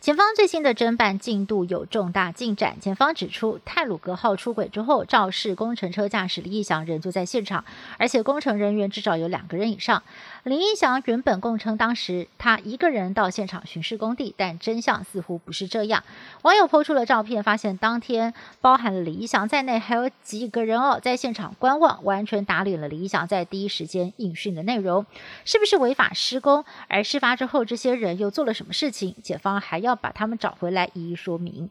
检方最新的侦办进度有重大进展。检方指出，泰鲁格号出轨之后，肇事工程车驾驶李义祥仍就在现场，而且工程人员至少有两个人以上。林义祥原本供称当时他一个人到现场巡视工地，但真相似乎不是这样。网友抛出了照片，发现当天包含了李义祥在内还有几个人哦，在现场观望，完全打脸了李义祥在第一时间应讯的内容，是不是违法施工？而事发之后，这些人又做了什么事情？检方还要把他们找回来，一一说明。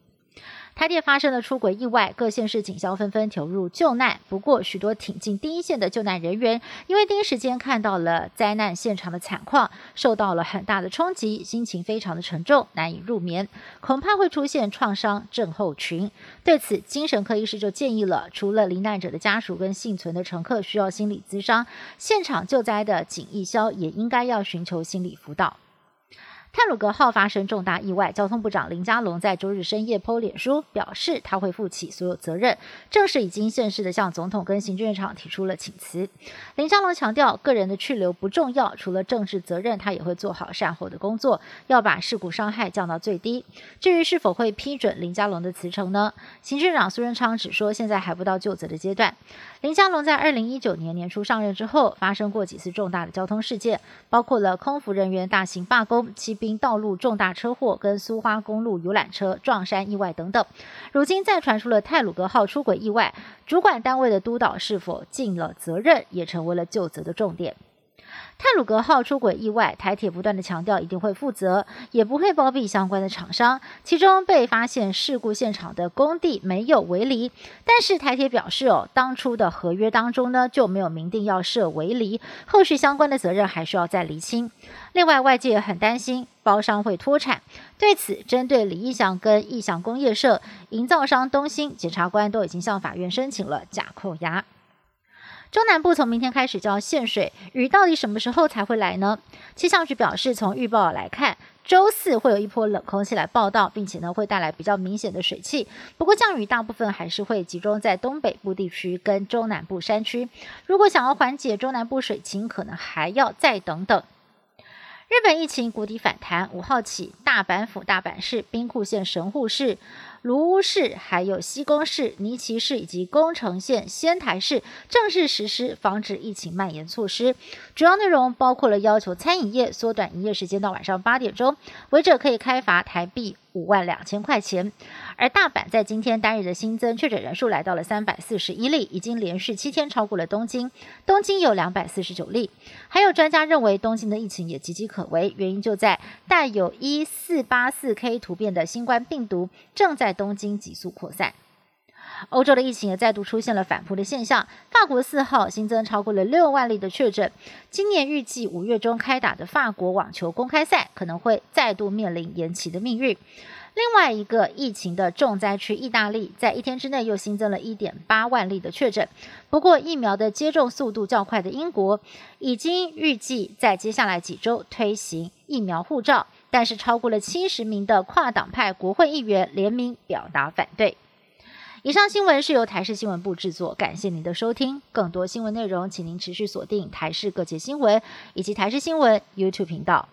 台铁发生了出轨意外，各县市警消纷纷投入救难。不过，许多挺进第一线的救难人员，因为第一时间看到了灾难现场的惨况，受到了很大的冲击，心情非常的沉重，难以入眠，恐怕会出现创伤症候群。对此，精神科医师就建议了，除了罹难者的家属跟幸存的乘客需要心理咨商，现场救灾的警义消也应该要寻求心理辅导。泰鲁格号发生重大意外，交通部长林佳龙在周日深夜 PO 脸书表示，他会负起所有责任，正式已经正式的向总统跟行政院长提出了请辞。林佳龙强调，个人的去留不重要，除了政治责任，他也会做好善后的工作，要把事故伤害降到最低。至于是否会批准林佳龙的辞呈呢？行政长苏贞昌只说现在还不到就责的阶段。林佳龙在二零一九年年初上任之后，发生过几次重大的交通事件，包括了空服人员大型罢工、七。并道路重大车祸跟苏花公路游览车撞山意外等等，如今再传出了泰鲁格号出轨意外，主管单位的督导是否尽了责任，也成为了就责的重点。泰鲁格号出轨意外，台铁不断的强调一定会负责，也不会包庇相关的厂商。其中被发现事故现场的工地没有围篱，但是台铁表示哦，当初的合约当中呢就没有明定要设围篱，后续相关的责任还需要再厘清。另外，外界很担心包商会脱产，对此，针对李义祥跟义祥工业社、营造商东兴，检察官都已经向法院申请了假扣押。中南部从明天开始就要限水，雨到底什么时候才会来呢？气象局表示，从预报来看，周四会有一波冷空气来报道，并且呢会带来比较明显的水汽。不过降雨大部分还是会集中在东北部地区跟中南部山区。如果想要缓解中南部水情，可能还要再等等。日本疫情谷底反弹，五号起，大阪府大阪市、兵库县神户市。卢屋市、还有西宫市、尼崎市以及宫城县、仙台市正式实施防止疫情蔓延措施，主要内容包括了要求餐饮业缩短营业时间到晚上八点钟，违者可以开罚台币五万两千块钱。而大阪在今天单日的新增确诊人数来到了三百四十一例，已经连续七天超过了东京，东京有两百四十九例。还有专家认为东京的疫情也岌岌可危，原因就在带有一四八四 K 突变的新冠病毒正在在。东京急速扩散，欧洲的疫情也再度出现了反扑的现象。法国四号新增超过了六万例的确诊，今年预计五月中开打的法国网球公开赛可能会再度面临延期的命运。另外一个疫情的重灾区意大利，在一天之内又新增了一点八万例的确诊。不过疫苗的接种速度较快的英国，已经预计在接下来几周推行疫苗护照。但是，超过了七十名的跨党派国会议员联名表达反对。以上新闻是由台视新闻部制作，感谢您的收听。更多新闻内容，请您持续锁定台视各界新闻以及台视新闻 YouTube 频道。